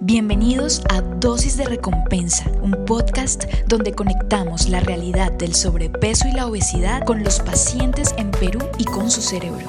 Bienvenidos a Dosis de Recompensa, un podcast donde conectamos la realidad del sobrepeso y la obesidad con los pacientes en Perú y con su cerebro.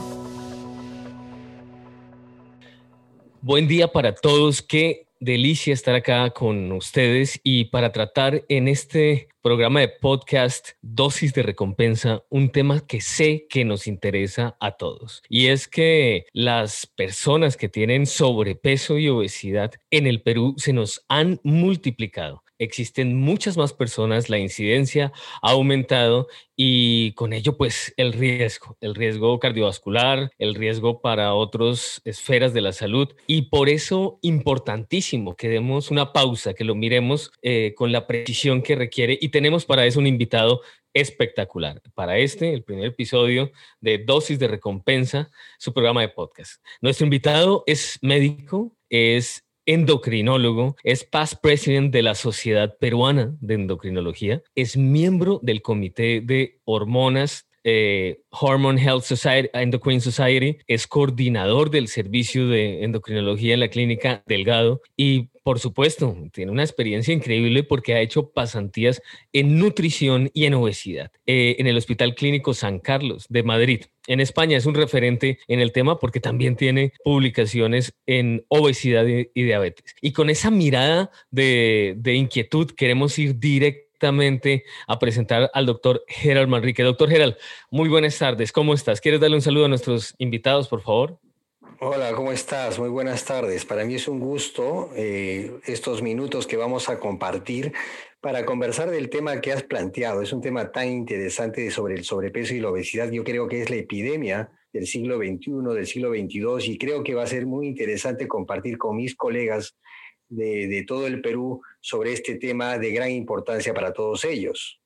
Buen día para todos. Qué delicia estar acá con ustedes y para tratar en este programa de podcast Dosis de Recompensa un tema que sé que nos interesa a todos. Y es que las personas que tienen sobrepeso y obesidad en el Perú se nos han multiplicado existen muchas más personas, la incidencia ha aumentado y con ello pues el riesgo, el riesgo cardiovascular, el riesgo para otras esferas de la salud y por eso importantísimo que demos una pausa, que lo miremos eh, con la precisión que requiere y tenemos para eso un invitado espectacular. Para este, el primer episodio de Dosis de Recompensa, su programa de podcast. Nuestro invitado es médico, es endocrinólogo, es past president de la Sociedad Peruana de Endocrinología, es miembro del Comité de Hormonas eh, Hormone Health Society, Endocrine Society, es coordinador del servicio de endocrinología en la clínica Delgado y por supuesto tiene una experiencia increíble porque ha hecho pasantías en nutrición y en obesidad eh, en el Hospital Clínico San Carlos de Madrid. En España es un referente en el tema porque también tiene publicaciones en obesidad y, diabetes. Y con esa mirada de, de inquietud queremos ir directo a presentar al doctor Gerald Manrique. Doctor Gerald, muy buenas tardes. ¿Cómo estás? ¿Quieres darle un saludo a nuestros invitados, por favor? Hola, ¿cómo estás? Muy buenas tardes. Para mí es un gusto eh, estos minutos que vamos a compartir para conversar del tema que has planteado. Es un tema tan interesante sobre el sobrepeso y la obesidad. Yo creo que es la epidemia del siglo XXI, del siglo XXII, y creo que va a ser muy interesante compartir con mis colegas de, todo el Perú sobre este tema de gran importancia para todos ellos.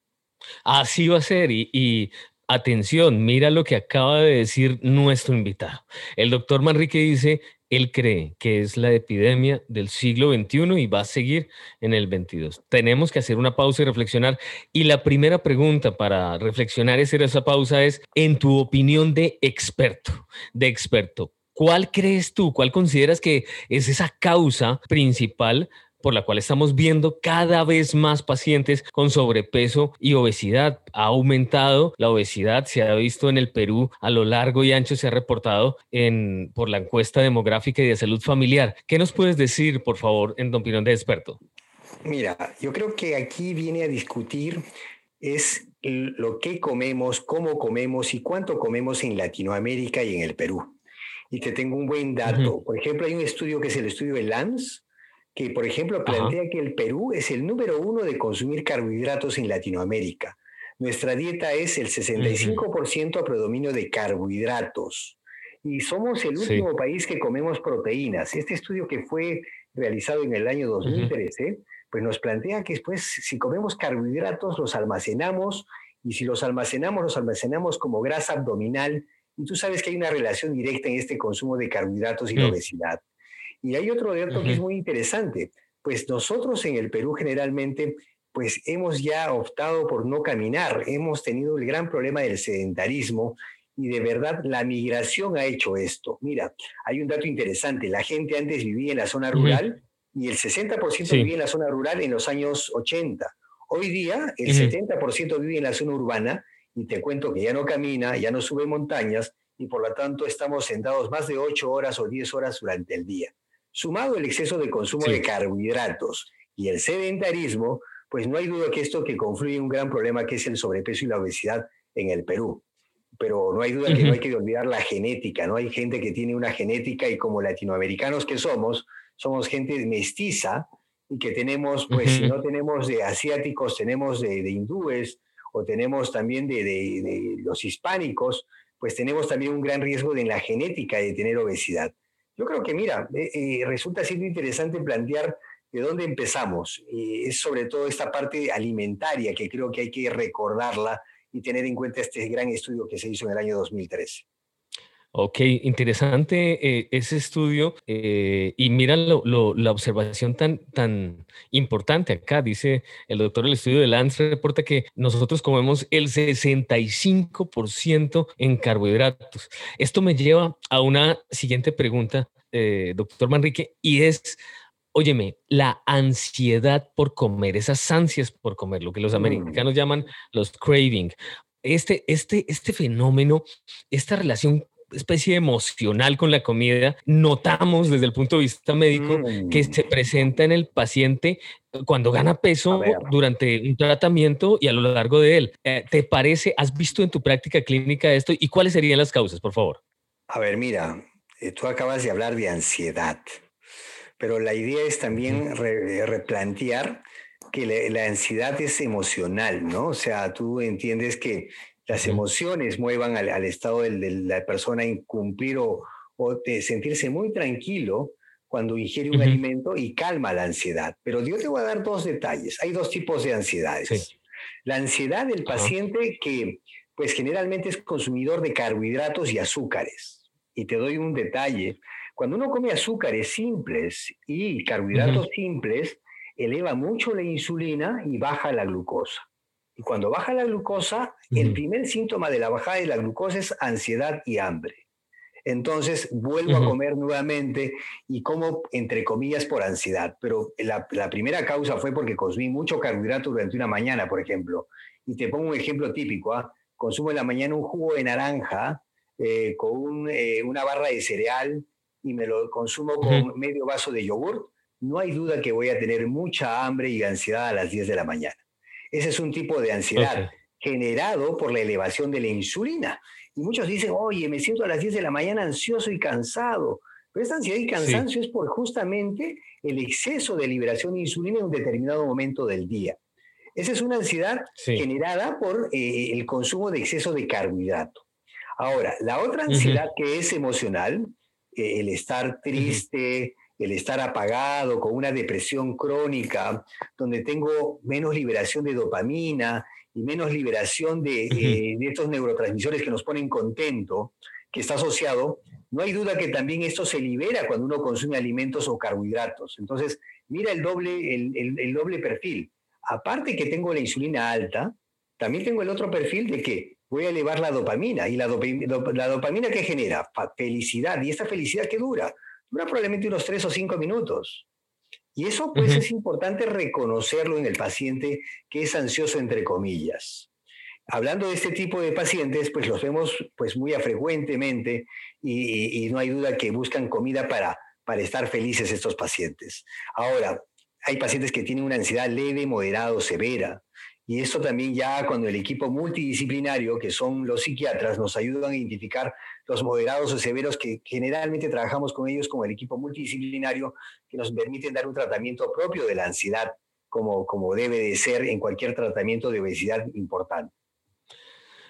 Así va a ser y, atención, mira lo que acaba de decir nuestro invitado. El doctor Manrique dice, él cree que es la epidemia del siglo XXI y va a seguir en el XXII. Tenemos que hacer una pausa y reflexionar. Y la primera pregunta para reflexionar y hacer esa pausa es, en tu opinión de experto, de experto, ¿Cuál crees tú, cuál consideras que es esa causa principal por la cual estamos viendo cada vez más pacientes con sobrepeso y obesidad. Ha aumentado la obesidad, se ha visto en el Perú a lo largo y ancho, se ha reportado en, por la encuesta demográfica y de salud familiar. ¿Qué nos puedes decir, por favor, en tu opinión de experto? Mira, yo creo que aquí viene a discutir es lo que comemos, cómo comemos y cuánto comemos en Latinoamérica y en el Perú. Y te tengo un buen dato. Por ejemplo, hay un estudio que es el estudio de LAMS, que, por ejemplo, plantea que el Perú es el número uno de consumir carbohidratos en Latinoamérica. Nuestra dieta es el 65% a predominio de carbohidratos. Y somos el último país que comemos proteínas. Este estudio que fue realizado en el año 2013, pues nos plantea que después, si comemos carbohidratos, los almacenamos, y si los almacenamos, los almacenamos como grasa abdominal y tú sabes que hay una relación directa en este consumo de carbohidratos y la mm. obesidad. Y hay otro dato que es muy interesante. Pues nosotros en el Perú generalmente pues hemos ya optado por no caminar. Hemos tenido el gran problema del sedentarismo y de verdad la migración ha hecho esto. Mira, hay un dato interesante. La gente antes vivía en la zona rural y el 60% vivía en la zona rural en los años 80. Hoy día el 70% vive en la zona urbana y te cuento que ya no camina, ya no sube montañas y por lo tanto estamos sentados más de 8 horas o 10 horas durante el día. Sumado el exceso de consumo de carbohidratos y el sedentarismo, pues no hay duda que esto que confluye un gran problema que es el sobrepeso y la obesidad en el Perú. Pero no hay duda que no hay que olvidar la genética, ¿no? Hay gente que tiene una genética y como latinoamericanos que somos, somos gente mestiza y que tenemos, pues si no tenemos de asiáticos, tenemos de, de hindúes, o tenemos también de, los hispánicos, pues tenemos también un gran riesgo de en la genética de tener obesidad. Yo creo que, mira, eh, eh, resulta siendo interesante plantear de dónde empezamos. Y es sobre todo esta parte alimentaria que creo que hay que recordarla y tener en cuenta este gran estudio que se hizo en el año 2013. Ok, interesante eh, ese estudio eh, y mira la observación tan, tan importante acá, dice el doctor el estudio de Lance, reporta que nosotros comemos el 65% en carbohidratos. Esto me lleva a una siguiente pregunta, eh, doctor Manrique, y es, óyeme, la ansiedad por comer, esas ansias por comer, lo que los mm. americanos llaman los craving. Este, este, este fenómeno, esta relación especie emocional con la comida, notamos desde el punto de vista médico que se mm. presenta en el paciente cuando gana peso durante un tratamiento y a lo largo de él. Eh, ¿Te parece, has visto en tu práctica clínica esto y cuáles serían las causas, por favor? A ver, mira, eh, tú acabas de hablar de ansiedad, pero la idea es también replantear que la, ansiedad es emocional, ¿no? O sea, tú entiendes que las emociones muevan al, estado de, la persona en cumplir o, de sentirse muy tranquilo cuando ingiere un alimento y calma la ansiedad. Pero yo te voy a dar dos detalles. Hay dos tipos de ansiedades. La ansiedad del paciente que pues generalmente es consumidor de carbohidratos y azúcares. Y te doy un detalle. Cuando uno come azúcares simples y carbohidratos simples, eleva mucho la insulina y baja la glucosa. Y cuando baja la glucosa, el primer síntoma de la bajada de la glucosa es ansiedad y hambre. Entonces vuelvo a comer nuevamente y como entre comillas por ansiedad. Pero la, primera causa fue porque consumí mucho carbohidrato durante una mañana, por ejemplo. Y te pongo un ejemplo típico. ¿ah? Consumo en la mañana un jugo de naranja eh, con eh, una barra de cereal y me lo consumo con medio vaso de yogur. No hay duda que voy a tener mucha hambre y ansiedad a las 10 de la mañana. Ese es un tipo de ansiedad generado por la elevación de la insulina. Y muchos dicen, oye, me siento a las 10 de la mañana ansioso y cansado. Pero esta ansiedad y cansancio es por justamente el exceso de liberación de insulina en un determinado momento del día. Esa es una ansiedad generada por eh, el consumo de exceso de carbohidrato. Ahora, la otra ansiedad que es emocional, eh, el estar triste, el estar apagado, con una depresión crónica, donde tengo menos liberación de dopamina y menos liberación de, eh, estos neurotransmisores que nos ponen contento, que está asociado, no hay duda que también esto se libera cuando uno consume alimentos o carbohidratos. Entonces, mira el doble, el, doble perfil. Aparte que tengo la insulina alta, también tengo el otro perfil de que voy a elevar la dopamina. ¿Y la, dopamina, la dopamina que genera? Felicidad. ¿Y esta felicidad que dura? Dura probablemente unos tres o cinco minutos. Y eso pues es importante reconocerlo en el paciente que es ansioso entre comillas. Hablando de este tipo de pacientes, pues los vemos pues muy frecuentemente y, y, no hay duda que buscan comida para, para estar felices estos pacientes. Ahora, hay pacientes que tienen una ansiedad leve, moderada o severa. Y esto también ya cuando el equipo multidisciplinario, que son los psiquiatras, nos ayudan a identificar los moderados o severos que generalmente trabajamos con ellos como el equipo multidisciplinario, que nos permiten dar un tratamiento propio de la ansiedad, como, como debe de ser en cualquier tratamiento de obesidad importante.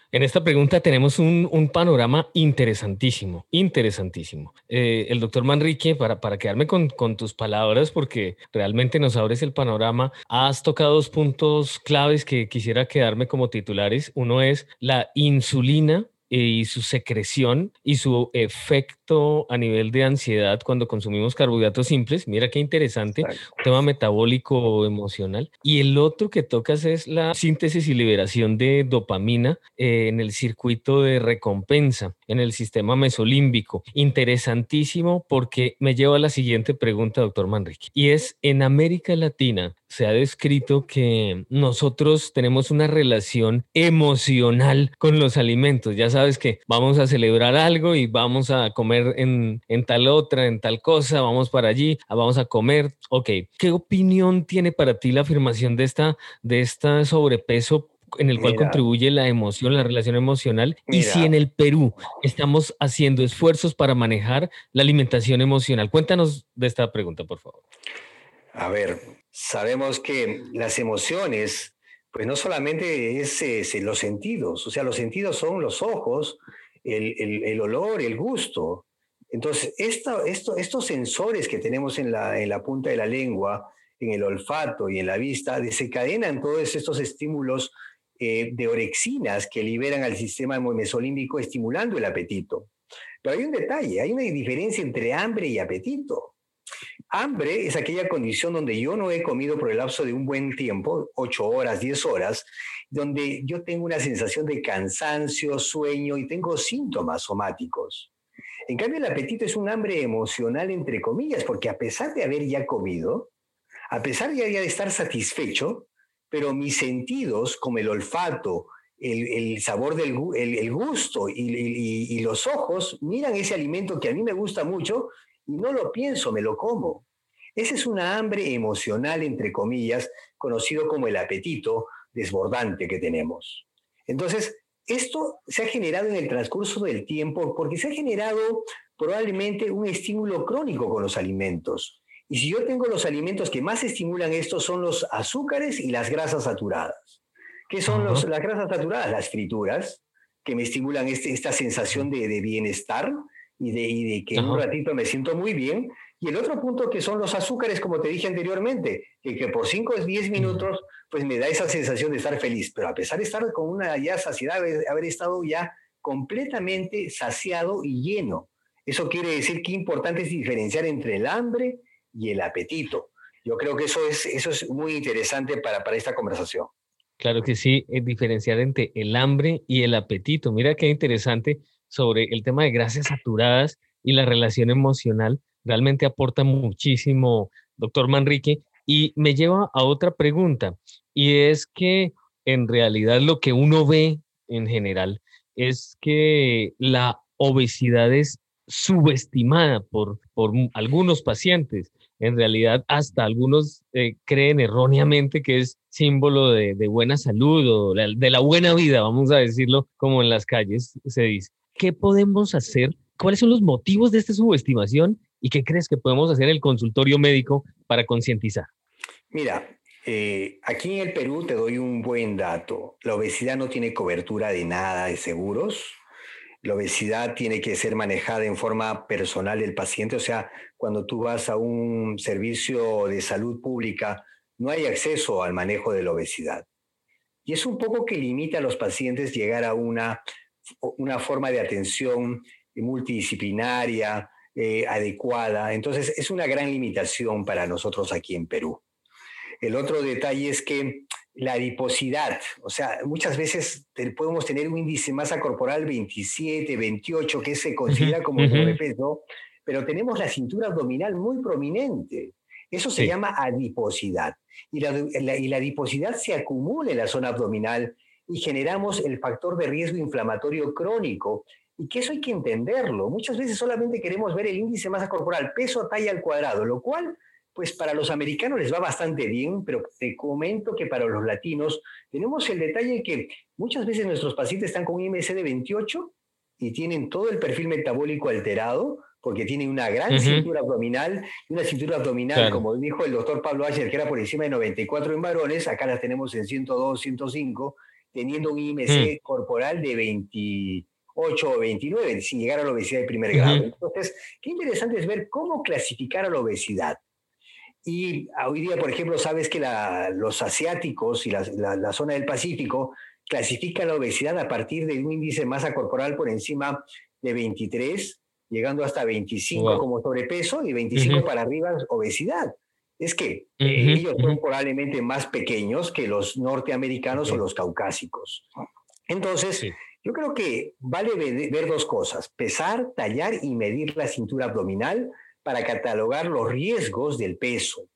En esta pregunta tenemos un, panorama interesantísimo, interesantísimo. Eh, el doctor Manrique, para, quedarme con, con, tus palabras, porque realmente nos abres el panorama, has tocado dos puntos claves que quisiera quedarme como titulares. Uno es la insulina y su secreción y su efecto a nivel de ansiedad cuando consumimos carbohidratos simples. Mira qué interesante, un tema metabólico emocional. Y el otro que tocas es la síntesis y liberación de dopamina eh, en el circuito de recompensa, en el sistema mesolímbico. Interesantísimo porque me lleva a la siguiente pregunta, doctor Manrique, y es, en América Latina, se ha descrito que nosotros tenemos una relación emocional con los alimentos. Ya sabes que vamos a celebrar algo y vamos a comer en, tal otra, en tal cosa, vamos para allí, vamos a comer. Ok, ¿qué opinión tiene para ti la afirmación de esta, de esta sobrepeso en el cual contribuye la emoción, la relación emocional, y si en el Perú estamos haciendo esfuerzos para manejar la alimentación emocional. Cuéntanos de esta pregunta, por favor. A ver, sabemos que las emociones, pues no solamente es, los sentidos, o sea, los sentidos son los ojos, el, olor, el gusto. Entonces, esto, estos sensores que tenemos en la, en la punta de la lengua, en el olfato y en la vista, desencadenan todos estos estímulos eh, de orexinas que liberan al sistema mesolímbico estimulando el apetito. Pero hay un detalle, hay una diferencia entre hambre y apetito. Hambre es aquella condición donde yo no he comido por el lapso de un buen tiempo, 8 horas, 10 horas, donde yo tengo una sensación de cansancio, sueño y tengo síntomas somáticos. En cambio, el apetito es un hambre emocional, entre comillas, porque a pesar de haber ya comido, a pesar de ya de estar satisfecho, pero mis sentidos, como el olfato, el, sabor del el, gusto y, los ojos, miran ese alimento que a mí me gusta mucho y no lo pienso, me lo como. Esa es una hambre emocional, entre comillas, conocido como el apetito desbordante que tenemos. Entonces, esto se ha generado en el transcurso del tiempo porque se ha generado probablemente un estímulo crónico con los alimentos. Y si yo tengo los alimentos que más estimulan esto son los azúcares y las grasas saturadas. ¿Qué son las grasas saturadas? Las frituras, que me estimulan este, esta sensación de, bienestar y de, que en un ratito me siento muy bien. Y el otro punto que son los azúcares, como te dije anteriormente, que, que por 5 o 10 minutos pues me da esa sensación de estar feliz, pero a pesar de estar con una ya saciedad, haber estado ya completamente saciado y lleno. Eso quiere decir que importante es diferenciar entre el hambre y el apetito. Yo creo que eso es, eso es muy interesante para, para esta conversación. Claro que sí, es diferenciar entre el hambre y el apetito. Mira qué interesante sobre el tema de grasas saturadas y la relación emocional. Realmente aporta muchísimo, doctor Manrique. Y me lleva a otra pregunta, y es que en realidad lo que uno ve en general es que la obesidad es subestimada por, por algunos pacientes en realidad hasta algunos eh, creen erróneamente que es símbolo de, buena salud o de la buena vida, vamos a decirlo como en las calles se dice. ¿Qué podemos hacer? ¿Cuáles son los motivos de esta subestimación y qué crees que podemos hacer en el consultorio médico para concientizar? Mira, eh, aquí en el Perú te doy un buen dato. La obesidad no tiene cobertura de nada de seguros la obesidad tiene que ser manejada en forma personal del paciente, o sea, cuando tú vas a un servicio de salud pública, no hay acceso al manejo de la obesidad. Y es un poco que limita a los pacientes llegar a una, una forma de atención multidisciplinaria, eh, adecuada. Entonces, es una gran limitación para nosotros aquí en Perú. El otro detalle es que la adiposidad, o sea, muchas veces podemos tener un índice de masa corporal 27, 28, que se considera como sobrepeso, pero tenemos la cintura abdominal muy prominente. Eso se llama adiposidad. Y la, y la adiposidad se acumula en la zona abdominal y generamos el factor de riesgo inflamatorio crónico. Y que eso hay que entenderlo. Muchas veces solamente queremos ver el índice de masa corporal, peso, talla al cuadrado, lo cual pues para los americanos les va bastante bien, pero te comento que para los latinos tenemos el detalle que muchas veces nuestros pacientes están con un IMC de 28 y tienen todo el perfil metabólico alterado porque tienen una gran cintura abdominal una cintura abdominal, como dijo el doctor Pablo Ayer, que era por encima de 94 en varones, acá las tenemos en 102, 105, teniendo un IMC mm. corporal de 28 o 29, sin llegar a la obesidad de primer grado. Entonces, qué interesante es ver cómo clasificar a la obesidad. Y hoy día, por ejemplo, sabes que los asiáticos y la, zona del Pacífico clasifican la obesidad a partir de un índice de masa corporal por encima de 23, llegando hasta 25 como sobrepeso y 25 para arriba obesidad. Es que eh, ellos son probablemente más pequeños que los norteamericanos o los caucásicos. Entonces, yo creo que vale ver dos cosas, pesar, tallar y medir la cintura abdominal para catalogar los riesgos del peso.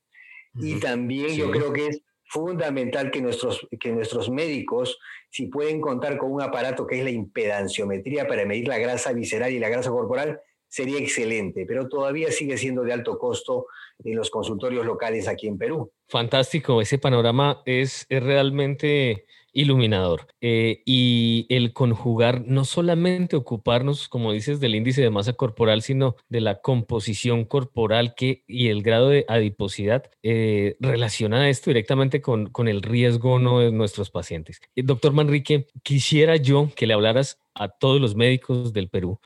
Y también yo creo que es fundamental que nuestros, que nuestros médicos, si pueden contar con un aparato que es la impedanciometría para medir la grasa visceral y la grasa corporal, sería excelente, pero todavía sigue siendo de alto costo en los consultorios locales aquí en Perú. Fantástico, ese panorama es, es realmente iluminador. Eh, y el conjugar, no solamente ocuparnos, como dices, del índice de masa corporal, sino de la composición corporal que, y el grado de adiposidad, eh, relaciona esto directamente con, con el riesgo no de nuestros pacientes. Eh, doctor Manrique, quisiera yo que le hablaras a todos los médicos del Perú,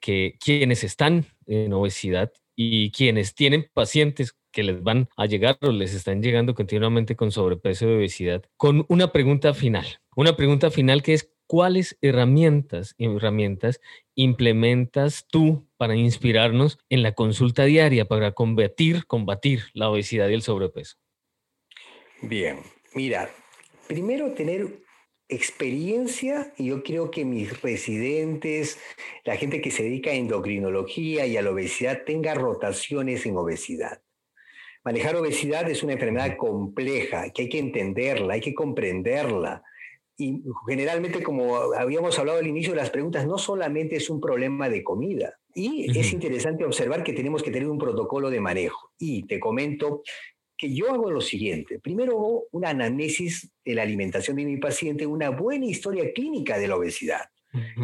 que quienes están en obesidad y quienes tienen pacientes que les van a llegar o les están llegando continuamente con sobrepeso y obesidad, con una pregunta final. Una pregunta final que es, ¿cuáles herramientas, herramientas implementas tú para inspirarnos en la consulta diaria para combatir, combatir la obesidad y el sobrepeso? Bien, mira, primero tener experiencia y yo creo que mis residentes, la gente que se dedica a endocrinología y a la obesidad tenga rotaciones en obesidad. Manejar obesidad es una enfermedad compleja, que hay que entenderla, hay que comprenderla. Y generalmente, como habíamos hablado al inicio de las preguntas, no solamente es un problema de comida. Y es interesante observar que tenemos que tener un protocolo de manejo. Y te comento que yo hago lo siguiente. Primero hago una anamnesis de la alimentación de mi paciente, una buena historia clínica de la obesidad.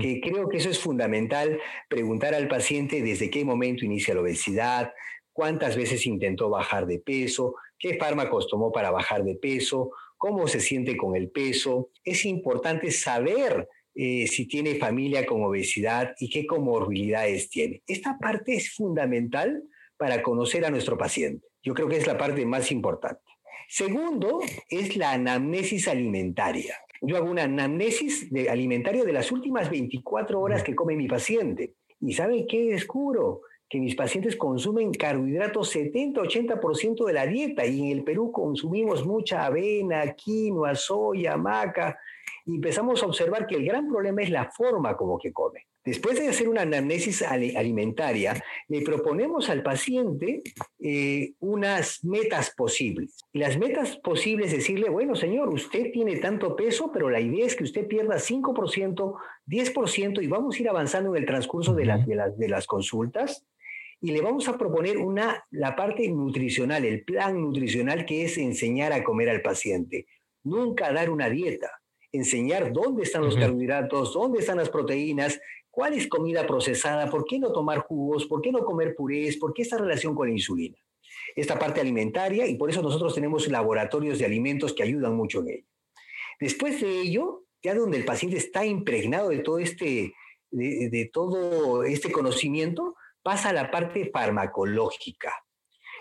Que creo que eso es fundamental, preguntar al paciente desde qué momento inicia la obesidad, cuántas veces intentó bajar de peso, qué fármacos tomó para bajar de peso, cómo se siente con el peso. Es importante saber eh, si tiene familia con obesidad y qué comorbilidades tiene. Esta parte es fundamental para conocer a nuestro paciente. Yo creo que es la parte más importante. Segundo, es la anamnesis alimentaria. Yo hago una anamnesis de alimentaria de las últimas 24 horas que come mi paciente. ¿Y sabe qué descubro? Que mis pacientes consumen carbohidratos 70-80% de la dieta y en el Perú consumimos mucha avena, quinoa, soya, maca y empezamos a observar que el gran problema es la forma como que come. Después de hacer una anamnesis alimentaria, le proponemos al paciente eh, unas metas posibles. Y las metas posibles, decirle, bueno, señor, usted tiene tanto peso, pero la idea es que usted pierda 5%, 10% y vamos a ir avanzando en el transcurso de, de, las consultas. Y le vamos a proponer una, la parte nutricional, el plan nutricional que es enseñar a comer al paciente. Nunca dar una dieta enseñar dónde están los carbohidratos, dónde están las proteínas, cuál es comida procesada, por qué no tomar jugos, por qué no comer purés, por qué esta relación con la insulina. Esta parte alimentaria y por eso nosotros tenemos laboratorios de alimentos que ayudan mucho en ello. Después de ello, ya donde el paciente está impregnado de todo este, de todo este conocimiento, pasa a la parte farmacológica.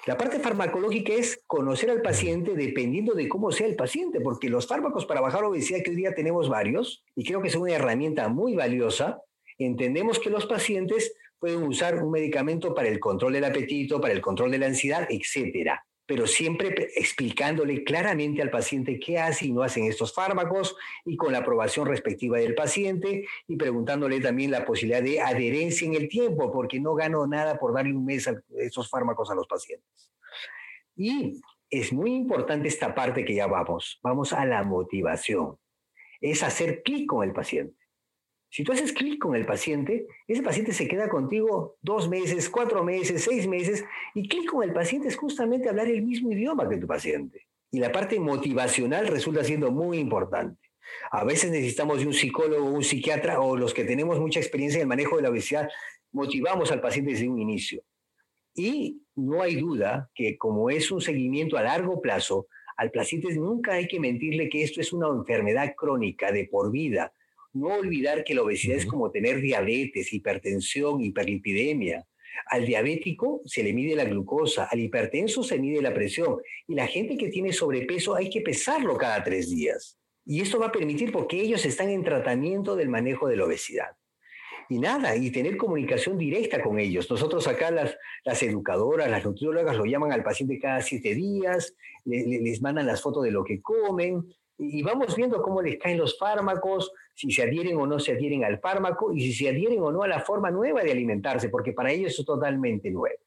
La parte farmacológica es conocer al paciente dependiendo de cómo sea el paciente, porque los fármacos para bajar obesidad que hoy día tenemos varios, y creo que es una herramienta muy valiosa, entendemos que los pacientes pueden usar un medicamento para el control del apetito, para el control de la ansiedad, etcétera pero siempre explicándole claramente al paciente qué hace y no hacen estos fármacos y con la aprobación respectiva del paciente y preguntándole también la posibilidad de adherencia en el tiempo, porque no gano nada por darle un mes a esos fármacos a los pacientes. Y es muy importante esta parte que ya vamos, vamos a la motivación, es hacer clic con el paciente. Si tú haces clic con el paciente, ese paciente se queda contigo dos meses, cuatro meses, seis meses, y clic con el paciente es justamente hablar el mismo idioma que tu paciente. Y la parte motivacional resulta siendo muy importante. A veces necesitamos de un psicólogo, un psiquiatra o los que tenemos mucha experiencia en el manejo de la obesidad, motivamos al paciente desde un inicio. Y no hay duda que como es un seguimiento a largo plazo, al paciente nunca hay que mentirle que esto es una enfermedad crónica de por vida no olvidar que la obesidad es como tener diabetes, hipertensión, hiperlipidemia. Al diabético se le mide la glucosa, al hipertenso se mide la presión y la gente que tiene sobrepeso hay que pesarlo cada tres días. Y esto va a permitir porque ellos están en tratamiento del manejo de la obesidad. Y nada, y tener comunicación directa con ellos. Nosotros acá las, las educadoras, las nutriólogas lo llaman al paciente cada siete días, les mandan las fotos de lo que comen, y vamos viendo cómo les caen los fármacos, si se adhieren o no se adhieren al fármaco y si se adhieren o no a la forma nueva de alimentarse, porque para ellos es totalmente nuevo.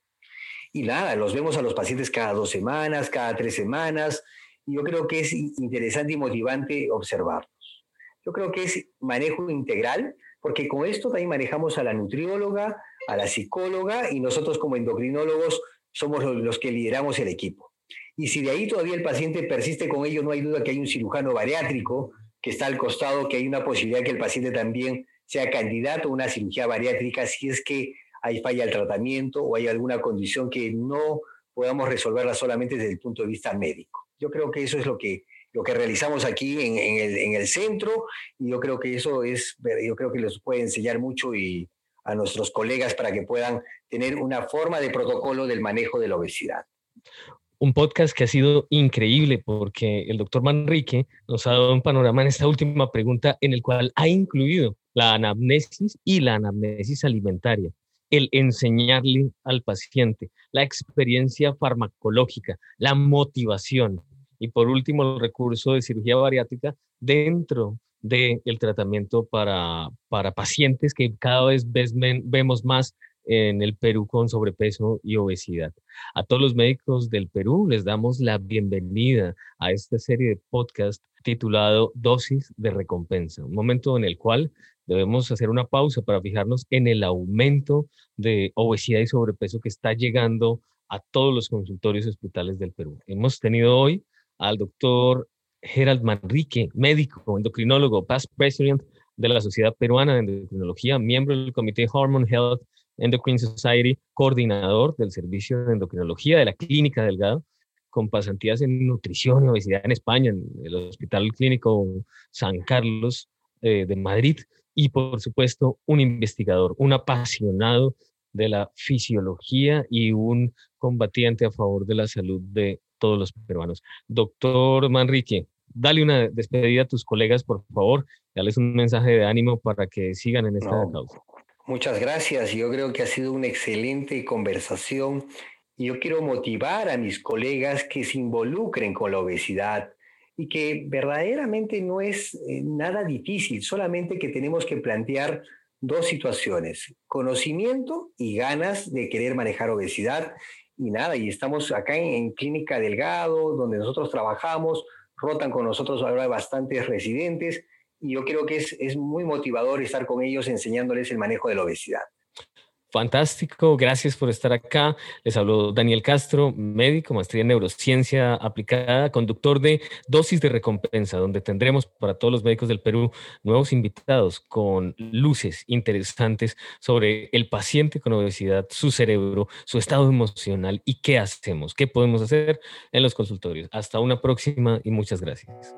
Y nada, los vemos a los pacientes cada dos semanas, cada tres semanas, y yo creo que es interesante y motivante observarlos. Yo creo que es manejo integral, porque con esto también manejamos a la nutrióloga, a la psicóloga, y nosotros como endocrinólogos somos los que lideramos el equipo. Y si de ahí todavía el paciente persiste con ello, no hay duda que hay un cirujano bariátrico que está al costado, que hay una posibilidad que el paciente también sea candidato a una cirugía bariátrica si es que hay falla el tratamiento o hay alguna condición que no podamos resolverla solamente desde el punto de vista médico. Yo creo que eso es lo que, lo que realizamos aquí en, el, en el centro y yo creo que eso es, yo creo que les puede enseñar mucho y a nuestros colegas para que puedan tener una forma de protocolo del manejo de la obesidad un podcast que ha sido increíble porque el doctor Manrique nos ha dado un panorama en esta última pregunta en el cual ha incluido la anamnesis y la anamnesis alimentaria, el enseñarle al paciente, la experiencia farmacológica, la motivación y por último el recurso de cirugía bariátrica dentro del tratamiento para, para pacientes que cada vez vemos más en el Perú con sobrepeso y obesidad. A todos los médicos del Perú les damos la bienvenida a esta serie de podcast titulado Dosis de Recompensa, un momento en el cual debemos hacer una pausa para fijarnos en el aumento de obesidad y sobrepeso que está llegando a todos los consultorios hospitales del Perú. Hemos tenido hoy al doctor Gerald Manrique, médico, endocrinólogo, past president de la Sociedad Peruana de Endocrinología, miembro del Comité Hormone Health Endocrine Society, coordinador del Servicio de Endocrinología de la Clínica Delgado, con pasantías en nutrición y obesidad en España, en el Hospital Clínico San Carlos eh, de Madrid, y por supuesto un investigador, un apasionado de la fisiología y un combatiente a favor de la salud de todos los peruanos. Doctor Manrique, dale una despedida a tus colegas, por favor, dales un mensaje de ánimo para que sigan en esta causa. Muchas gracias. Yo creo que ha sido una excelente conversación y yo quiero motivar a mis colegas que se involucren con la obesidad y que verdaderamente no es eh, nada difícil, solamente que tenemos que plantear dos situaciones, conocimiento y ganas de querer manejar obesidad. Y nada, y estamos acá en, Clínica Delgado, donde nosotros trabajamos, rotan con nosotros ahora bastantes residentes yo creo que es, es muy motivador estar con ellos enseñándoles el manejo de la obesidad. Fantástico, gracias por estar acá. Les habló Daniel Castro, médico, maestría en neurociencia aplicada, conductor de Dosis de Recompensa, donde tendremos para todos los médicos del Perú nuevos invitados con luces interesantes sobre el paciente con obesidad, su cerebro, su estado emocional y qué hacemos, qué podemos hacer en los consultorios. Hasta una próxima y muchas gracias.